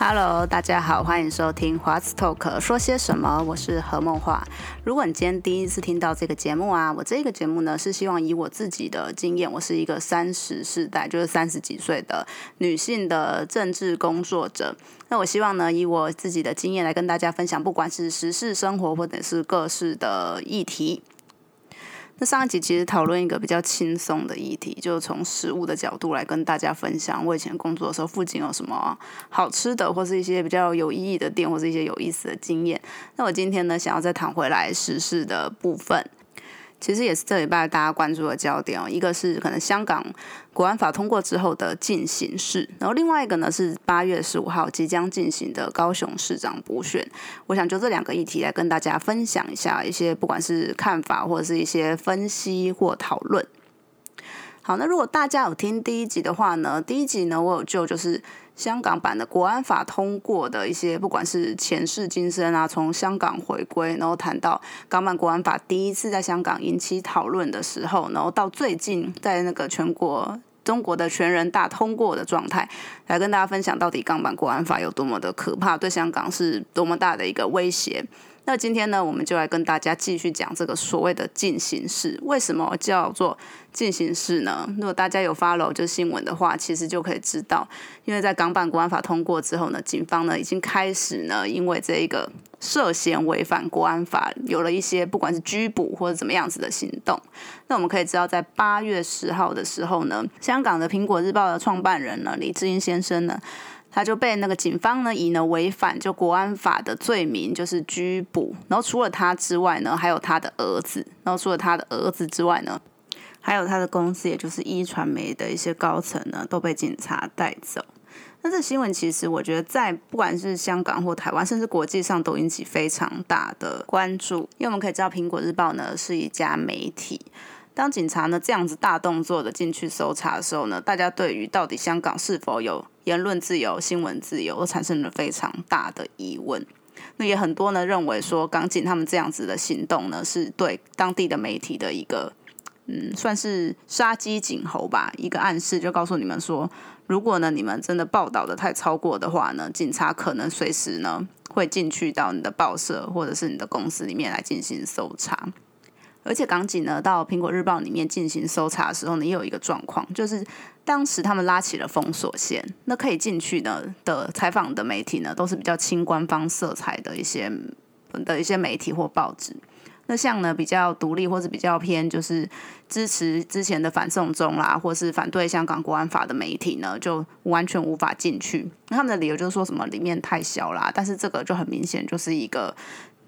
Hello，大家好，欢迎收听华子 Talk 说些什么？我是何梦华。如果你今天第一次听到这个节目啊，我这个节目呢是希望以我自己的经验，我是一个三十世代，就是三十几岁的女性的政治工作者。那我希望呢，以我自己的经验来跟大家分享，不管是时事生活或者是各式的议题。那上一集其实讨论一个比较轻松的议题，就是从食物的角度来跟大家分享，我以前工作的时候附近有什么好吃的，或是一些比较有意义的店，或是一些有意思的经验。那我今天呢，想要再谈回来时事的部分。其实也是这礼拜大家关注的焦点哦，一个是可能香港国安法通过之后的进行式，然后另外一个呢是八月十五号即将进行的高雄市长补选。我想就这两个议题来跟大家分享一下一些不管是看法或者是一些分析或讨论。好，那如果大家有听第一集的话呢，第一集呢我有就就是。香港版的国安法通过的一些，不管是前世今生啊，从香港回归，然后谈到港版国安法第一次在香港引起讨论的时候，然后到最近在那个全国中国的全人大通过的状态，来跟大家分享到底港版国安法有多么的可怕，对香港是多么大的一个威胁。那今天呢，我们就来跟大家继续讲这个所谓的进行式。为什么叫做进行式呢？如果大家有 follow 就新闻的话，其实就可以知道，因为在港版国安法通过之后呢，警方呢已经开始呢，因为这一个涉嫌违反国安法，有了一些不管是拘捕或者怎么样子的行动。那我们可以知道，在八月十号的时候呢，香港的苹果日报的创办人呢，李志英先生呢。他就被那个警方呢以呢违反就国安法的罪名就是拘捕，然后除了他之外呢，还有他的儿子，然后除了他的儿子之外呢，还有他的公司，也就是一传媒的一些高层呢，都被警察带走。那这新闻其实我觉得在不管是香港或台湾，甚至国际上都引起非常大的关注，因为我们可以知道苹果日报呢是一家媒体。当警察呢这样子大动作的进去搜查的时候呢，大家对于到底香港是否有言论自由、新闻自由，都产生了非常大的疑问。那也很多呢认为说，港警他们这样子的行动呢，是对当地的媒体的一个嗯，算是杀鸡儆猴吧，一个暗示，就告诉你们说，如果呢你们真的报道的太超过的话呢，警察可能随时呢会进去到你的报社或者是你的公司里面来进行搜查。而且港警呢，到苹果日报里面进行搜查的时候呢，也有一个状况，就是当时他们拉起了封锁线，那可以进去呢的采访的媒体呢，都是比较亲官方色彩的一些的一些媒体或报纸。那像呢比较独立或者比较偏就是支持之前的反送中啦，或是反对香港国安法的媒体呢，就完全无法进去。那他们的理由就是说什么里面太小啦，但是这个就很明显就是一个。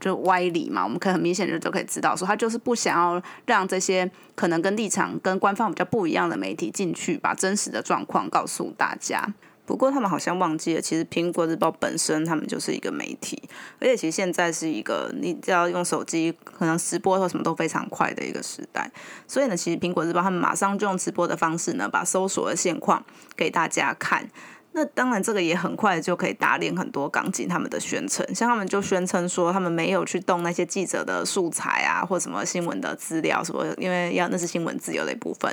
就歪理嘛，我们可以很明显的就可以知道，说他就是不想要让这些可能跟立场跟官方比较不一样的媒体进去，把真实的状况告诉大家。不过他们好像忘记了，其实苹果日报本身他们就是一个媒体，而且其实现在是一个你只要用手机，可能直播或什么都非常快的一个时代。所以呢，其实苹果日报他们马上就用直播的方式呢，把搜索的现况给大家看。那当然，这个也很快就可以打脸很多港警他们的宣称，像他们就宣称说他们没有去动那些记者的素材啊，或什么新闻的资料什么，因为要那是新闻自由的一部分。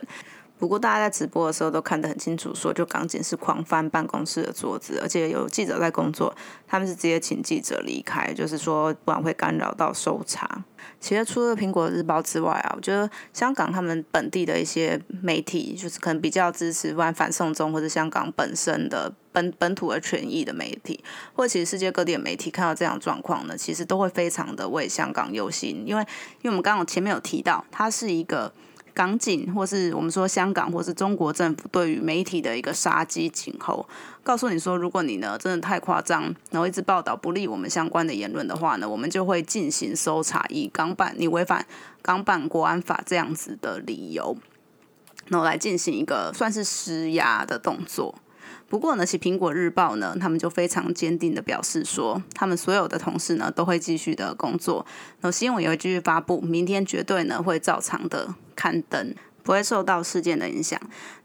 不过大家在直播的时候都看得很清楚，说就港警是狂翻办公室的桌子，而且有记者在工作，他们是直接请记者离开，就是说不然会干扰到搜查。其实除了苹果日报之外啊，我觉得香港他们本地的一些媒体，就是可能比较支持反反送中或者香港本身的本本土的权益的媒体，或者其实世界各地的媒体看到这样状况呢，其实都会非常的为香港忧心，因为因为我们刚刚前面有提到，它是一个。港警，或是我们说香港，或是中国政府对于媒体的一个杀鸡儆猴，告诉你说，如果你呢真的太夸张，然后一直报道不利我们相关的言论的话呢，我们就会进行搜查，以港版你违反港版国安法这样子的理由，然后来进行一个算是施压的动作。不过呢，其苹果日报呢，他们就非常坚定的表示说，他们所有的同事呢都会继续的工作，然后新闻也会继续发布，明天绝对呢会照常的刊登。不会受到事件的影响。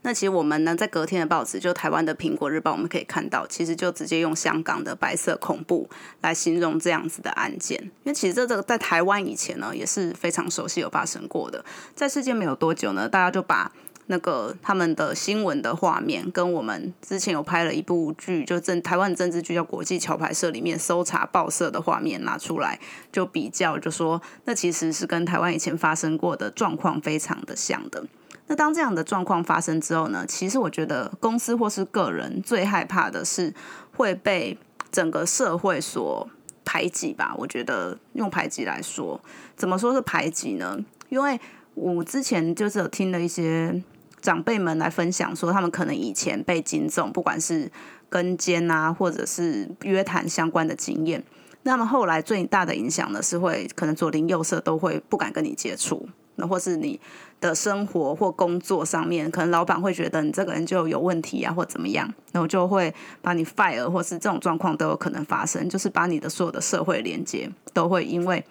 那其实我们呢，在隔天的报纸，就台湾的《苹果日报》，我们可以看到，其实就直接用香港的白色恐怖来形容这样子的案件。因为其实这这个在台湾以前呢，也是非常熟悉有发生过的。在事件没有多久呢，大家就把那个他们的新闻的画面，跟我们之前有拍了一部剧，就政台湾政治剧叫《国际桥牌社》里面搜查报社的画面拿出来，就比较，就说那其实是跟台湾以前发生过的状况非常的像的。那当这样的状况发生之后呢？其实我觉得公司或是个人最害怕的是会被整个社会所排挤吧。我觉得用排挤来说，怎么说是排挤呢？因为我之前就是有听了一些长辈们来分享，说他们可能以前被警总，不管是跟监啊，或者是约谈相关的经验，那么后来最大的影响呢，是会可能左邻右舍都会不敢跟你接触。那或是你的生活或工作上面，可能老板会觉得你这个人就有问题啊，或怎么样，然后就会把你 fire，或是这种状况都有可能发生，就是把你的所有的社会连接都会因为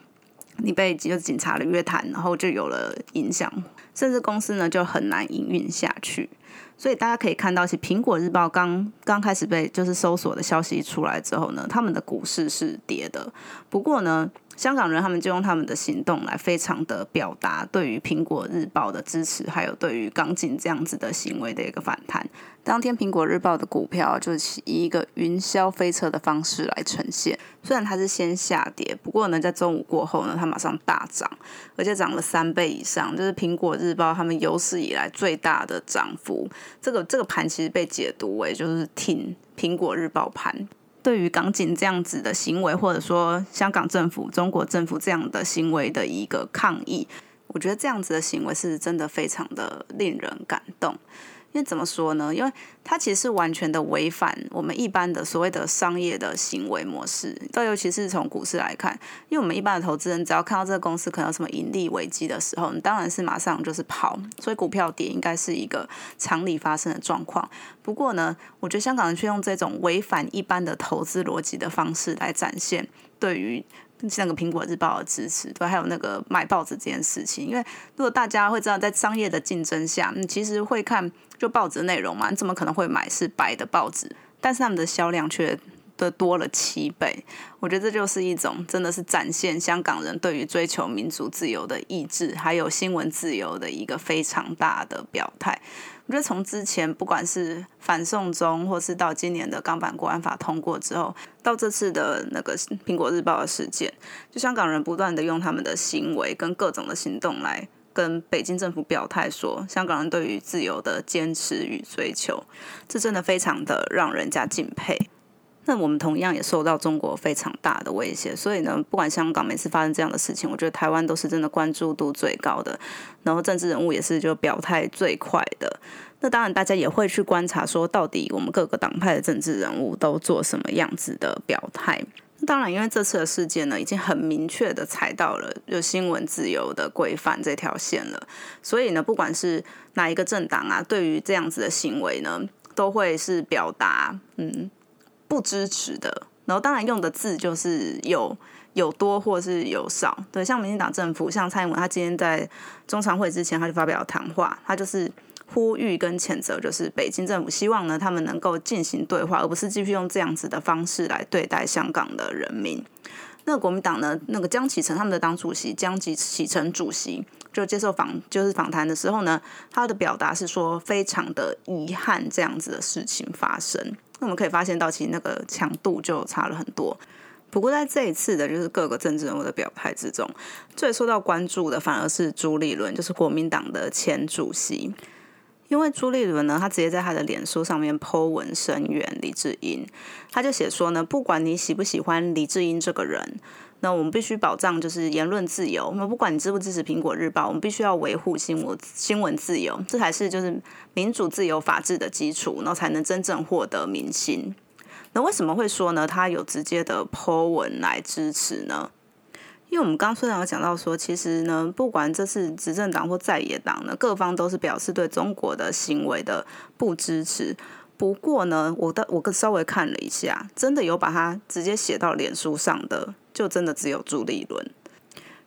你被就是警察的约谈，然后就有了影响，甚至公司呢就很难营运下去。所以大家可以看到，其实苹果日报刚刚开始被就是搜索的消息出来之后呢，他们的股市是跌的。不过呢，香港人他们就用他们的行动来非常的表达对于苹果日报的支持，还有对于港警这样子的行为的一个反弹。当天苹果日报的股票就是以一个云霄飞车的方式来呈现，虽然它是先下跌，不过呢，在中午过后呢，它马上大涨，而且涨了三倍以上，就是苹果日报他们有史以来最大的涨幅。这个这个盘其实被解读为就是挺苹果日报盘。对于港警这样子的行为，或者说香港政府、中国政府这样的行为的一个抗议，我觉得这样子的行为是真的非常的令人感动。因为怎么说呢？因为它其实是完全的违反我们一般的所谓的商业的行为模式。再尤其是从股市来看，因为我们一般的投资人只要看到这个公司可能有什么盈利危机的时候，你当然是马上就是跑。所以股票跌应该是一个常理发生的状况。不过呢，我觉得香港人却用这种违反一般的投资逻辑的方式来展现对于。那个苹果日报的支持，对，还有那个买报纸这件事情，因为如果大家会知道，在商业的竞争下，你其实会看就报纸内容嘛，你怎么可能会买是白的报纸？但是他们的销量却的多了七倍，我觉得这就是一种真的是展现香港人对于追求民主自由的意志，还有新闻自由的一个非常大的表态。我觉得从之前不管是反送中，或是到今年的港版国安法通过之后，到这次的那个苹果日报的事件，就香港人不断的用他们的行为跟各种的行动来跟北京政府表态，说香港人对于自由的坚持与追求，这真的非常的让人家敬佩。那我们同样也受到中国非常大的威胁，所以呢，不管香港每次发生这样的事情，我觉得台湾都是真的关注度最高的，然后政治人物也是就表态最快的。那当然，大家也会去观察说，到底我们各个党派的政治人物都做什么样子的表态。当然，因为这次的事件呢，已经很明确的踩到了就新闻自由的规范这条线了，所以呢，不管是哪一个政党啊，对于这样子的行为呢，都会是表达嗯。不支持的，然后当然用的字就是有有多或是有少，对，像民进党政府，像蔡英文，他今天在中常会之前，他就发表谈话，他就是呼吁跟谴责，就是北京政府希望呢，他们能够进行对话，而不是继续用这样子的方式来对待香港的人民。那国民党呢，那个江启臣他们的党主席江启启臣主席就接受访就是访谈的时候呢，他的表达是说，非常的遗憾这样子的事情发生。那我们可以发现到，其实那个强度就差了很多。不过在这一次的，就是各个政治人物的表态之中，最受到关注的反而是朱立伦，就是国民党的前主席。因为朱立伦呢，他直接在他的脸书上面 Po 文声援李志英，他就写说呢，不管你喜不喜欢李志英这个人。那我们必须保障就是言论自由。我们不管你支不支持苹果日报，我们必须要维护新闻新闻自由，这才是就是民主自由法治的基础，然后才能真正获得民心。那为什么会说呢？他有直接的 Po 文来支持呢？因为我们刚虽然有讲到说，其实呢，不管这是执政党或在野党呢，各方都是表示对中国的行为的不支持。不过呢，我的我稍微看了一下，真的有把它直接写到脸书上的。就真的只有朱立伦，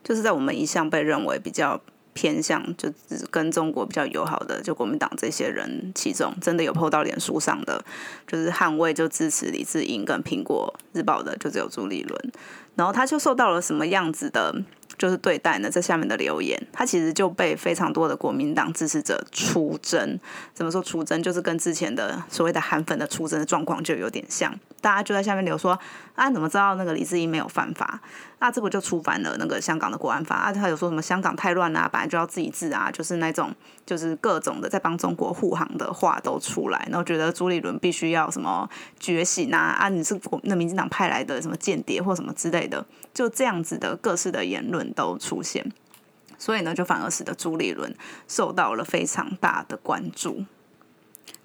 就是在我们一向被认为比较偏向就是跟中国比较友好的，就国民党这些人其中，真的有 PO 到脸书上的，就是捍卫就支持李志英跟苹果日报的，就只有朱立伦。然后他就受到了什么样子的，就是对待呢？在下面的留言，他其实就被非常多的国民党支持者出征。怎么说出征？就是跟之前的所谓的韩粉的出征的状况就有点像。大家就在下面留说：“啊，怎么知道那个李志英没有犯法？那这不就触犯了那个香港的国安法？啊，他有说什么香港太乱啊，本来就要自己治啊，就是那种就是各种的在帮中国护航的话都出来，然后觉得朱立伦必须要什么觉醒啊啊，你是国那民进党派来的什么间谍或什么之类的，就这样子的各式的言论都出现，所以呢，就反而使得朱立伦受到了非常大的关注。”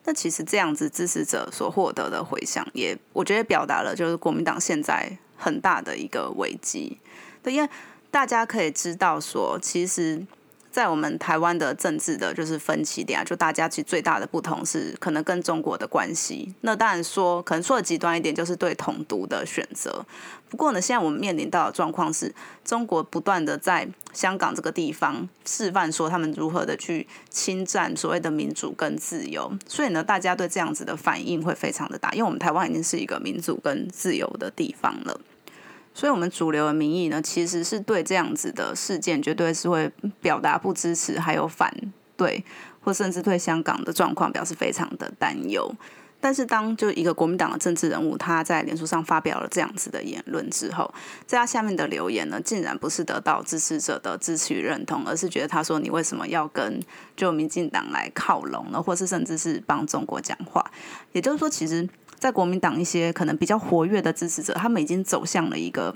那其实这样子支持者所获得的回响，也我觉得表达了就是国民党现在很大的一个危机。对，因为大家可以知道说，其实。在我们台湾的政治的，就是分歧点啊，就大家其实最大的不同是可能跟中国的关系。那当然说，可能说的极端一点，就是对统独的选择。不过呢，现在我们面临到的状况是，中国不断的在香港这个地方示范说他们如何的去侵占所谓的民主跟自由。所以呢，大家对这样子的反应会非常的大，因为我们台湾已经是一个民主跟自由的地方了。所以，我们主流的民意呢，其实是对这样子的事件，绝对是会表达不支持，还有反对，或甚至对香港的状况表示非常的担忧。但是，当就一个国民党的政治人物，他在脸书上发表了这样子的言论之后，在他下面的留言呢，竟然不是得到支持者的支持与认同，而是觉得他说你为什么要跟就民进党来靠拢呢？或是甚至是帮中国讲话？也就是说，其实。在国民党一些可能比较活跃的支持者，他们已经走向了一个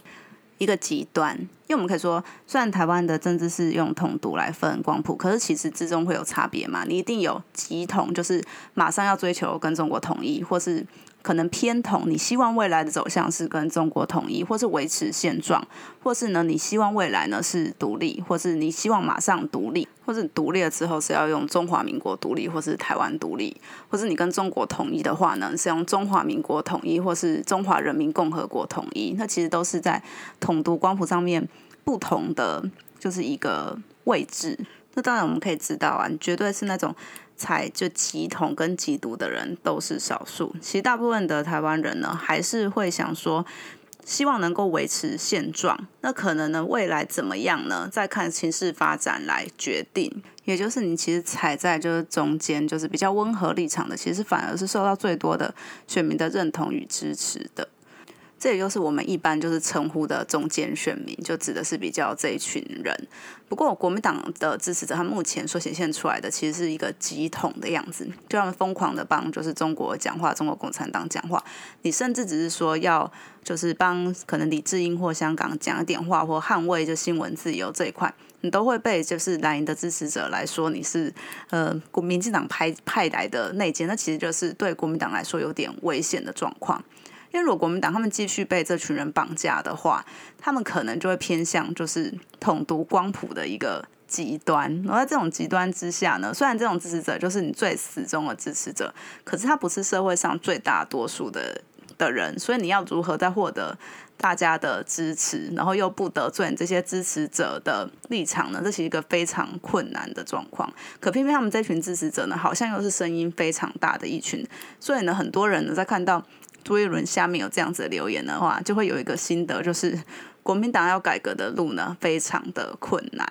一个极端。因为我们可以说，虽然台湾的政治是用统独来分光谱，可是其实之中会有差别嘛。你一定有极统，就是马上要追求跟中国统一，或是。可能偏统，你希望未来的走向是跟中国统一，或是维持现状，或是呢，你希望未来呢是独立，或是你希望马上独立，或是独立了之后是要用中华民国独立，或是台湾独立，或是你跟中国统一的话呢，是用中华民国统一，或是中华人民共和国统一。那其实都是在统独光谱上面不同的，就是一个位置。那当然我们可以知道啊，你绝对是那种。才就极统跟极独的人都是少数，其实大部分的台湾人呢，还是会想说，希望能够维持现状。那可能呢，未来怎么样呢？再看情势发展来决定。也就是你其实踩在就是中间，就是比较温和立场的，其实反而是受到最多的选民的认同与支持的。这也就是我们一般就是称呼的中间选民，就指的是比较这一群人。不过国民党的支持者，他目前所显现出来的其实是一个极统的样子，就他们疯狂的帮就是中国讲话，中国共产党讲话。你甚至只是说要就是帮可能李志英或香港讲一点话，或捍卫就新闻自由这一块，你都会被就是蓝营的支持者来说你是呃国民进党派派来的内奸，那其实就是对国民党来说有点危险的状况。因为如果国民党他们继续被这群人绑架的话，他们可能就会偏向就是统独光谱的一个极端。然后在这种极端之下呢，虽然这种支持者就是你最死忠的支持者，可是他不是社会上最大多数的的人，所以你要如何在获得大家的支持，然后又不得罪这些支持者的立场呢？这是一个非常困难的状况。可偏偏他们这群支持者呢，好像又是声音非常大的一群，所以呢，很多人呢在看到。朱一伦下面有这样子的留言的话，就会有一个心得，就是 国民党要改革的路呢，非常的困难。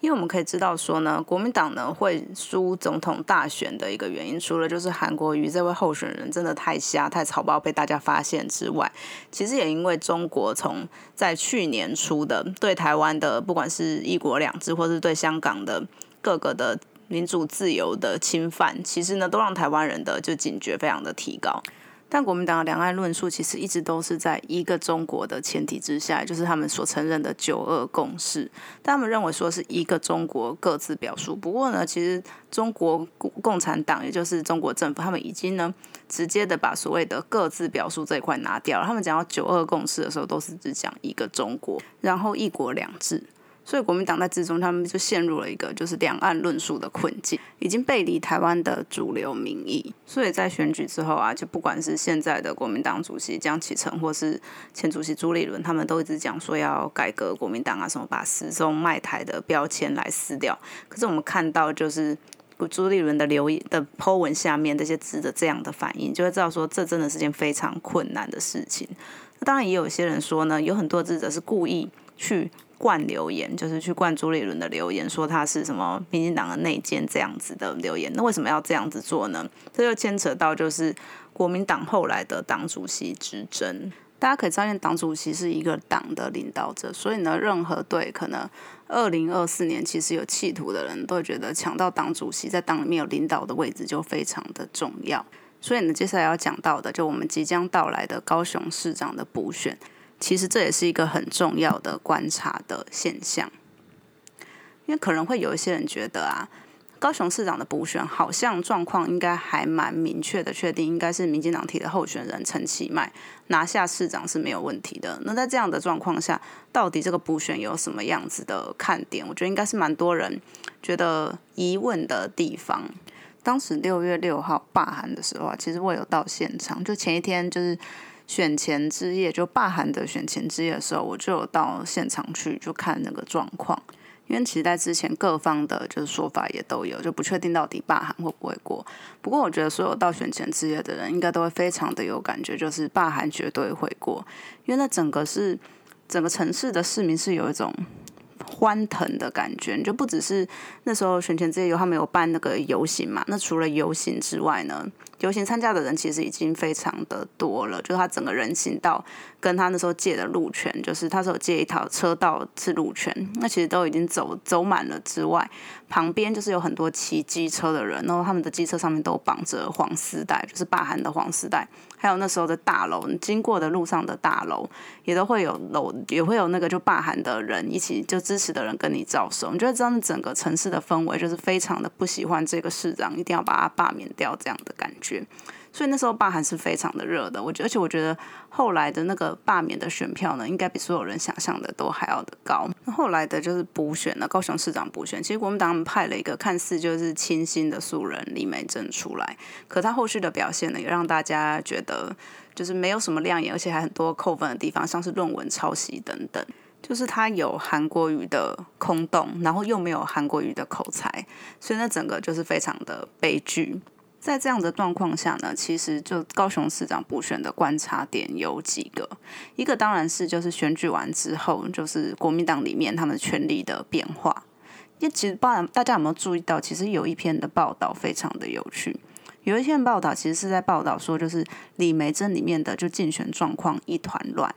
因为我们可以知道说呢，国民党呢会输总统大选的一个原因，除了就是韩国瑜这位候选人真的太瞎、太草包被大家发现之外，其实也因为中国从在去年初的对台湾的不管是一国两制，或是对香港的各个的民主自由的侵犯，其实呢都让台湾人的就警觉非常的提高。但国民党的两岸论述其实一直都是在一个中国的前提之下，就是他们所承认的九二共识。他们认为说是一个中国各自表述。不过呢，其实中国共产党也就是中国政府，他们已经呢直接的把所谓的各自表述这一块拿掉了。他们讲到九二共识的时候，都是只讲一个中国，然后一国两制。所以国民党在之中，他们就陷入了一个就是两岸论述的困境，已经背离台湾的主流民意。所以在选举之后啊，就不管是现在的国民党主席江启臣，或是前主席朱立伦，他们都一直讲说要改革国民党啊，什么把始终卖台的标签来撕掉。可是我们看到就是朱立伦的留言的 po 文下面这些字的这样的反应，就会知道说这真的是件非常困难的事情。那当然也有一些人说呢，有很多智者是故意去。灌留言就是去灌朱立伦的留言，说他是什么民进党的内奸这样子的留言。那为什么要这样子做呢？这就牵扯到就是国民党后来的党主席之争。大家可以发现，党主席是一个党的领导者，所以呢，任何对可能二零二四年其实有企图的人都会觉得抢到党主席在党里面有领导的位置就非常的重要。所以呢，接下来要讲到的就我们即将到来的高雄市长的补选。其实这也是一个很重要的观察的现象，因为可能会有一些人觉得啊，高雄市长的补选好像状况应该还蛮明确的，确定应该是民进党提的候选人陈其迈拿下市长是没有问题的。那在这样的状况下，到底这个补选有什么样子的看点？我觉得应该是蛮多人觉得疑问的地方。当时六月六号罢韩的时候啊，其实我有到现场，就前一天就是。选前之夜，就罢韩的选前之夜的时候，我就有到现场去就看那个状况。因为其实在之前各方的就是说法也都有，就不确定到底罢韩会不会过。不过我觉得所有到选前之夜的人，应该都会非常的有感觉，就是罢韩绝对会过。因为那整个是整个城市的市民是有一种欢腾的感觉，就不只是那时候选前自由他们有办那个游行嘛。那除了游行之外呢？游行参加的人其实已经非常的多了，就是他整个人行道跟他那时候借的路权，就是他说借一条车道是路权，那其实都已经走走满了之外，旁边就是有很多骑机车的人，然后他们的机车上面都绑着黄丝带，就是罢韩的黄丝带，还有那时候的大楼，经过的路上的大楼也都会有楼，也会有那个就罢韩的人一起就支持的人跟你招手，你觉得真的整个城市的氛围就是非常的不喜欢这个市长，一定要把他罢免掉这样的感觉。所以那时候罢韩是非常的热的，我觉而且我觉得后来的那个罢免的选票呢，应该比所有人想象的都还要的高。那后来的就是补选了，高雄市长补选，其实国民党派了一个看似就是清新的素人李美珍出来，可他后续的表现呢，也让大家觉得就是没有什么亮眼，而且还很多扣分的地方，像是论文抄袭等等，就是他有韩国语的空洞，然后又没有韩国语的口才，所以那整个就是非常的悲剧。在这样的状况下呢，其实就高雄市长补选的观察点有几个，一个当然是就是选举完之后，就是国民党里面他们权力的变化。因为其实，包大家有没有注意到，其实有一篇的报道非常的有趣，有一篇报道其实是在报道说，就是李梅珍里面的就竞选状况一团乱。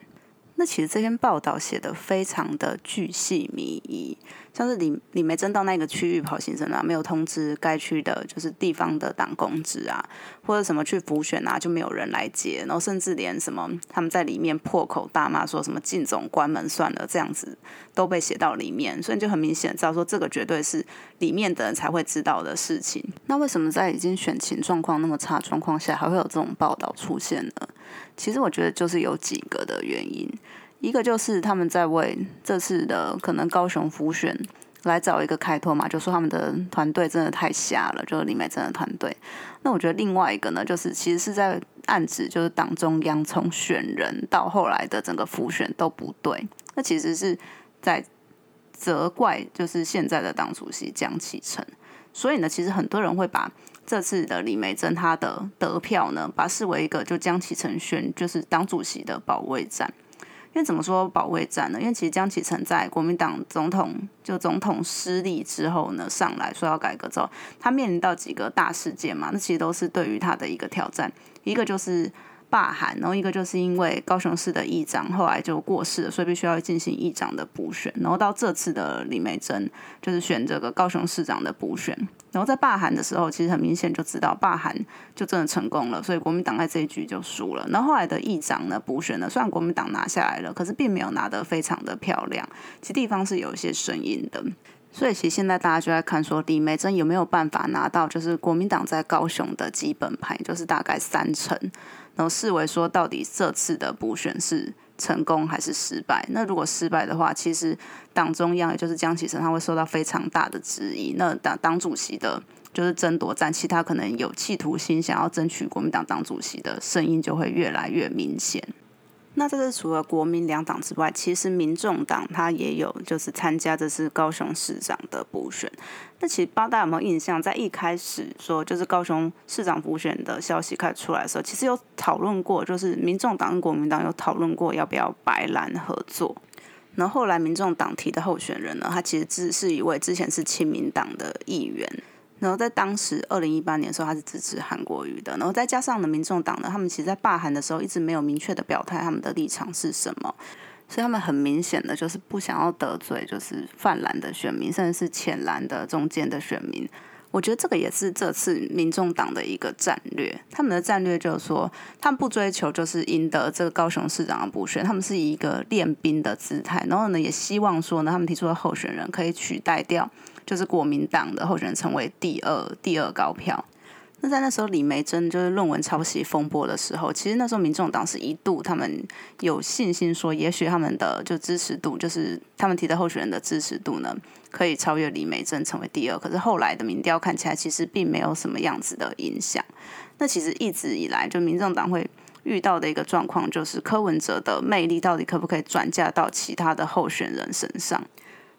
那其实这篇报道写的非常的巨细靡遗，像是李李梅珍到那个区域跑行程啊，没有通知该区的就是地方的党工职啊，或者什么去补选啊，就没有人来接，然后甚至连什么他们在里面破口大骂，说什么进总关门算了，这样子都被写到里面，所以就很明显知道说这个绝对是里面的人才会知道的事情。那为什么在已经选情状况那么差状况下，还会有这种报道出现呢？其实我觉得就是有几个的原因，一个就是他们在为这次的可能高雄浮选来找一个开脱嘛，就说他们的团队真的太瞎了，就是李美珍的团队。那我觉得另外一个呢，就是其实是在暗指，就是党中央从选人到后来的整个浮选都不对，那其实是在责怪就是现在的党主席江启臣。所以呢，其实很多人会把这次的李梅珍她的得票呢，把视为一个就江启臣选就是党主席的保卫战。因为怎么说保卫战呢？因为其实江启臣在国民党总统就总统失利之后呢，上来说要改革之后，他面临到几个大事件嘛，那其实都是对于他的一个挑战。一个就是罢韩，然后一个就是因为高雄市的议长后来就过世了，所以必须要进行议长的补选。然后到这次的李梅珍就是选这个高雄市长的补选。然后在罢韩的时候，其实很明显就知道罢韩就真的成功了，所以国民党在这一局就输了。然后后来的议长呢补选呢，虽然国民党拿下来了，可是并没有拿得非常的漂亮，其地方是有一些声音的。所以其实现在大家就在看说李梅珍有没有办法拿到就是国民党在高雄的基本盘，就是大概三成。然后视为说，到底这次的补选是成功还是失败。那如果失败的话，其实党中央也就是江启臣他会受到非常大的质疑。那党党主席的就是争夺战，其他可能有企图心想要争取国民党党主席的声音就会越来越明显。那这是除了国民两党之外，其实民众党他也有就是参加这次高雄市长的补选。那其实不知道大家有没有印象，在一开始说就是高雄市长补选的消息开始出来的时候，其实有讨论过，就是民众党跟国民党有讨论过要不要白蓝合作。然后后来民众党提的候选人呢，他其实只是一位之前是亲民党的议员。然后在当时二零一八年的时候，他是支持韩国瑜的。然后再加上呢，民众党呢，他们其实，在罢韩的时候一直没有明确的表态，他们的立场是什么。所以他们很明显的就是不想要得罪，就是泛蓝的选民，甚至是浅蓝的中间的选民。我觉得这个也是这次民众党的一个战略。他们的战略就是说，他们不追求就是赢得这个高雄市长的补选，他们是以一个练兵的姿态。然后呢，也希望说呢，他们提出的候选人可以取代掉。就是国民党的候选人成为第二第二高票。那在那时候，李梅珍就是论文抄袭风波的时候，其实那时候民众党是一度他们有信心说，也许他们的就支持度，就是他们提的候选人的支持度呢，可以超越李梅珍成为第二。可是后来的民调看起来，其实并没有什么样子的影响。那其实一直以来，就民众党会遇到的一个状况，就是柯文哲的魅力到底可不可以转嫁到其他的候选人身上？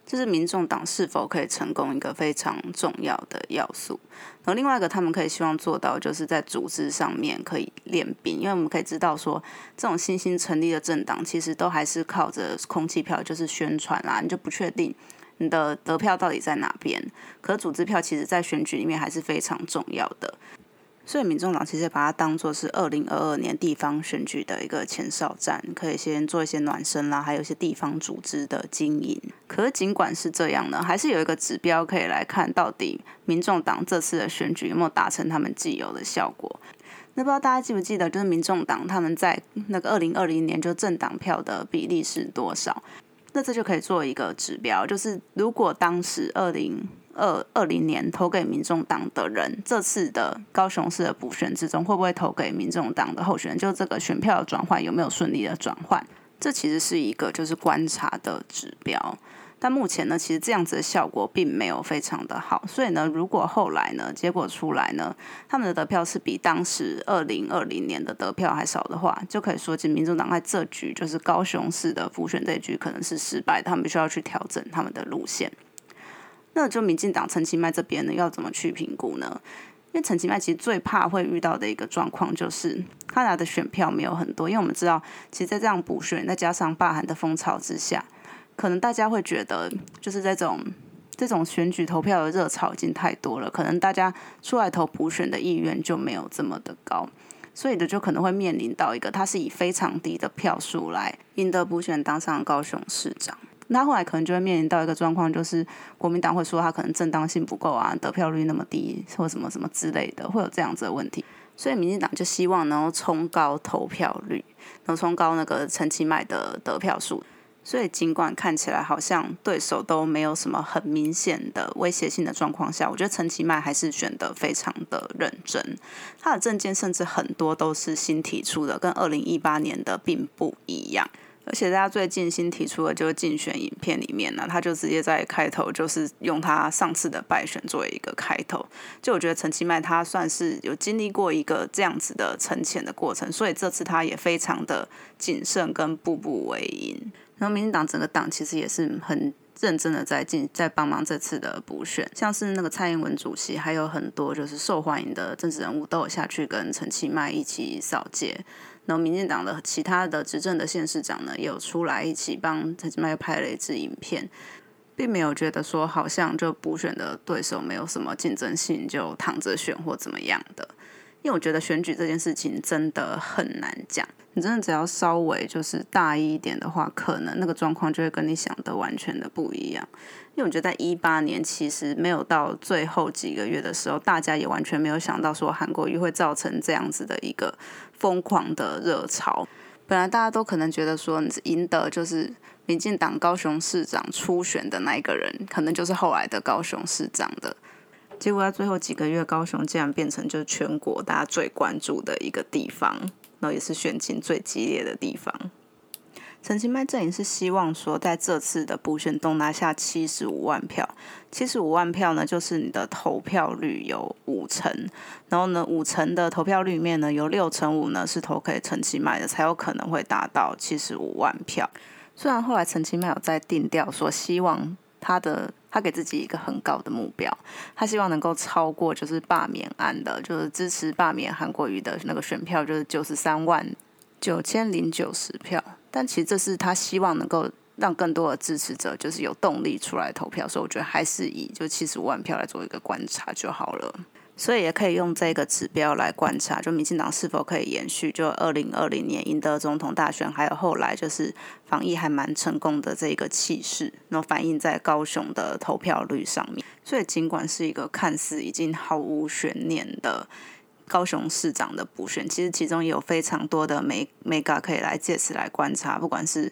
这是民众党是否可以成功一个非常重要的要素。然后另外一个，他们可以希望做到，就是在组织上面可以练兵，因为我们可以知道说，这种新兴成立的政党，其实都还是靠着空气票，就是宣传啦，你就不确定你的得票到底在哪边。可组织票，其实在选举里面还是非常重要的。所以，民众党其实把它当做是二零二二年地方选举的一个前哨战，可以先做一些暖身啦，还有一些地方组织的经营。可是，尽管是这样呢，还是有一个指标可以来看到底民众党这次的选举有没有达成他们既有的效果。那不知道大家记不记得，就是民众党他们在那个二零二零年就政党票的比例是多少？那这就可以做一个指标，就是如果当时二零。二二零年投给民众党的人，这次的高雄市的补选之中，会不会投给民众党的候选人？就这个选票的转换有没有顺利的转换？这其实是一个就是观察的指标。但目前呢，其实这样子的效果并没有非常的好。所以呢，如果后来呢结果出来呢，他们的得票是比当时二零二零年的得票还少的话，就可以说，其民众党在这局就是高雄市的补选这局可能是失败，他们需要去调整他们的路线。那就民进党陈其迈这边呢，要怎么去评估呢？因为陈其迈其实最怕会遇到的一个状况，就是他拿的选票没有很多。因为我们知道，其实，在这样补选，再加上罢韩的风潮之下，可能大家会觉得，就是这种这种选举投票的热潮已经太多了，可能大家出来投补选的意愿就没有这么的高，所以的就可能会面临到一个，他是以非常低的票数来赢得补选，当上高雄市长。那后来可能就会面临到一个状况，就是国民党会说他可能正当性不够啊，得票率那么低，或什么什么之类的，会有这样子的问题。所以民进党就希望能够冲高投票率，能冲高那个陈其迈的得票数。所以尽管看起来好像对手都没有什么很明显的威胁性的状况下，我觉得陈其迈还是选得非常的认真。他的证件甚至很多都是新提出的，跟二零一八年的并不一样。而且大家最近新提出的，就是竞选影片里面呢，他就直接在开头就是用他上次的败选作为一个开头。就我觉得陈其迈他算是有经历过一个这样子的沉潜的过程，所以这次他也非常的谨慎跟步步为营。然后民进党整个党其实也是很认真的在进在帮忙这次的补选，像是那个蔡英文主席，还有很多就是受欢迎的政治人物都有下去跟陈其迈一起扫街。然后，民进党的其他的执政的县市长呢，也有出来一起帮陈其迈拍了一支影片，并没有觉得说好像就补选的对手没有什么竞争性，就躺着选或怎么样的。因为我觉得选举这件事情真的很难讲，你真的只要稍微就是大意一点的话，可能那个状况就会跟你想的完全的不一样。因为我觉得在一八年其实没有到最后几个月的时候，大家也完全没有想到说韩国瑜会造成这样子的一个疯狂的热潮。本来大家都可能觉得说，赢得就是民进党高雄市长初选的那一个人，可能就是后来的高雄市长的。结果在最后几个月，高雄竟然变成就是全国大家最关注的一个地方，然后也是选情最激烈的地方。陈其迈阵营是希望说，在这次的补选中拿下七十五万票。七十五万票呢，就是你的投票率有五成，然后呢，五成的投票率面呢，有六成五呢是投给陈其迈的，才有可能会达到七十五万票。虽然后来陈其迈有在定调说，希望他的他给自己一个很高的目标，他希望能够超过就是罢免案的，就是支持罢免韩国瑜的那个选票，就是九十三万九千零九十票。但其实这是他希望能够。让更多的支持者就是有动力出来投票，所以我觉得还是以就七十五万票来做一个观察就好了。所以也可以用这个指标来观察，就民进党是否可以延续就二零二零年赢得总统大选，还有后来就是防疫还蛮成功的这个气势，然后反映在高雄的投票率上面。所以尽管是一个看似已经毫无悬念的高雄市长的补选，其实其中也有非常多的美美感可以来借此来观察，不管是。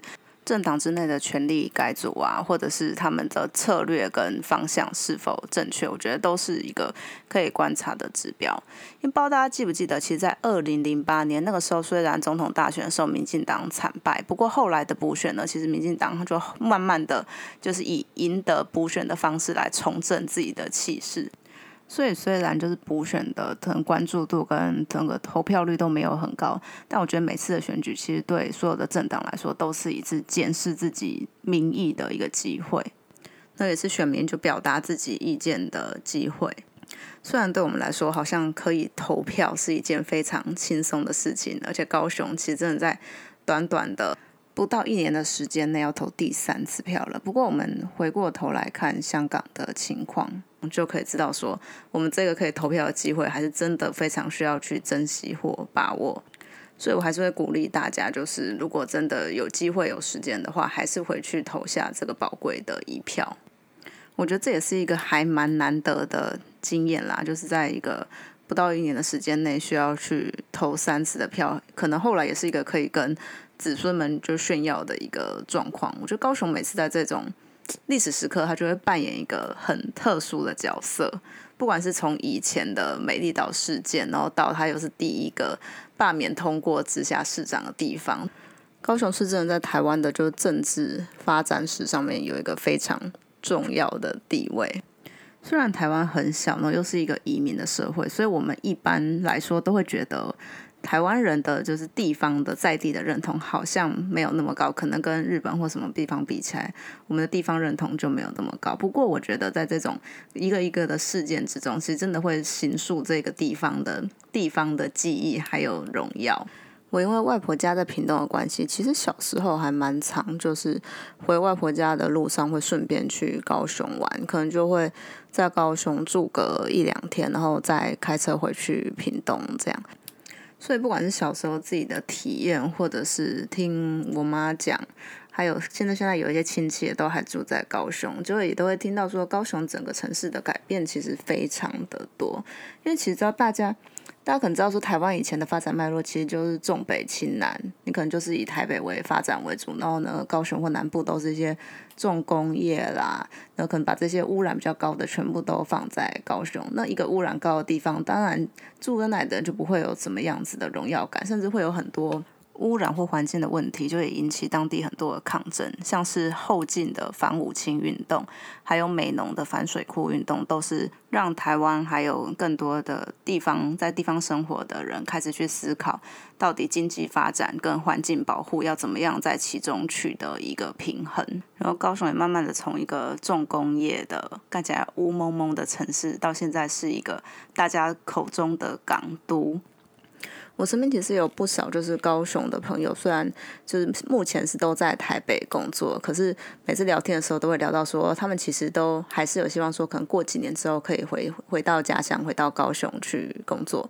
政党之内的权力改组啊，或者是他们的策略跟方向是否正确，我觉得都是一个可以观察的指标。因为不知道大家记不记得，其实，在二零零八年那个时候，虽然总统大选的时候民进党惨败，不过后来的补选呢，其实民进党就慢慢的就是以赢得补选的方式来重振自己的气势。所以虽然就是补选的可能关注度跟整个投票率都没有很高，但我觉得每次的选举其实对所有的政党来说都是一次检视自己民意的一个机会，那也是选民就表达自己意见的机会。虽然对我们来说好像可以投票是一件非常轻松的事情，而且高雄其实真的在短短的。不到一年的时间内要投第三次票了。不过我们回过头来看香港的情况，我们就可以知道说，我们这个可以投票的机会还是真的非常需要去珍惜或把握。所以我还是会鼓励大家，就是如果真的有机会有时间的话，还是回去投下这个宝贵的一票。我觉得这也是一个还蛮难得的经验啦，就是在一个不到一年的时间内需要去投三次的票，可能后来也是一个可以跟。子孙们就炫耀的一个状况，我觉得高雄每次在这种历史时刻，他就会扮演一个很特殊的角色。不管是从以前的美丽岛事件，然后到他又是第一个罢免通过直辖市长的地方，高雄市真的在台湾的就政治发展史上面有一个非常重要的地位。虽然台湾很小呢，又是一个移民的社会，所以我们一般来说都会觉得。台湾人的就是地方的在地的认同好像没有那么高，可能跟日本或什么地方比起来，我们的地方认同就没有那么高。不过我觉得在这种一个一个的事件之中，其实真的会形塑这个地方的地方的记忆还有荣耀。我因为外婆家在屏东的关系，其实小时候还蛮长，就是回外婆家的路上会顺便去高雄玩，可能就会在高雄住个一两天，然后再开车回去屏东这样。所以不管是小时候自己的体验，或者是听我妈讲，还有现在现在有一些亲戚都还住在高雄，就也都会听到说高雄整个城市的改变其实非常的多，因为其实知道大家。大家可能知道说，台湾以前的发展脉络其实就是重北轻南，你可能就是以台北为发展为主，然后呢，高雄或南部都是一些重工业啦，那可能把这些污染比较高的全部都放在高雄。那一个污染高的地方，当然住跟来的就不会有什么样子的荣耀感，甚至会有很多。污染或环境的问题，就会引起当地很多的抗争，像是后进的反五清运动，还有美浓的反水库运动，都是让台湾还有更多的地方在地方生活的人开始去思考，到底经济发展跟环境保护要怎么样在其中取得一个平衡。然后高雄也慢慢的从一个重工业的看起来乌蒙蒙的城市，到现在是一个大家口中的港都。我身边其实有不少就是高雄的朋友，虽然就是目前是都在台北工作，可是每次聊天的时候都会聊到说，他们其实都还是有希望说，可能过几年之后可以回回到家乡，回到高雄去工作。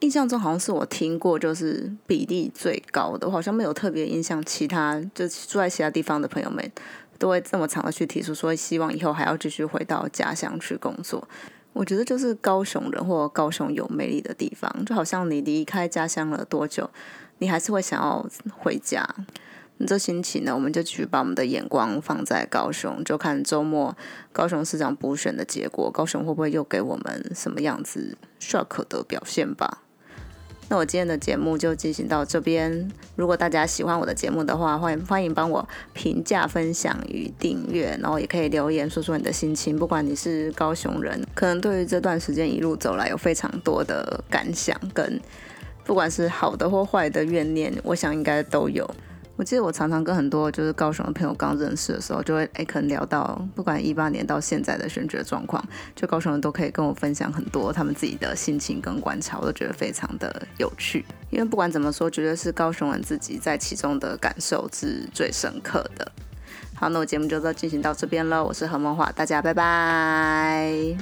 印象中好像是我听过，就是比例最高的，我好像没有特别印象，其他就住在其他地方的朋友们都会这么长的去提出说，希望以后还要继续回到家乡去工作。我觉得就是高雄人或高雄有魅力的地方，就好像你离开家乡了多久，你还是会想要回家。这星期呢，我们就继续把我们的眼光放在高雄，就看周末高雄市长补选的结果，高雄会不会又给我们什么样子 shock 的表现吧。那我今天的节目就进行到这边。如果大家喜欢我的节目的话，欢迎欢迎帮我评价、分享与订阅，然后也可以留言说说你的心情。不管你是高雄人，可能对于这段时间一路走来有非常多的感想，跟不管是好的或坏的怨念，我想应该都有。我记得我常常跟很多就是高雄的朋友刚认识的时候，就会哎可能聊到不管一八年到现在的选举状况，就高雄人都可以跟我分享很多他们自己的心情跟观察，我都觉得非常的有趣。因为不管怎么说，绝对是高雄人自己在其中的感受是最深刻的。好，那我节目就到进行到这边了，我是何梦华，大家拜拜。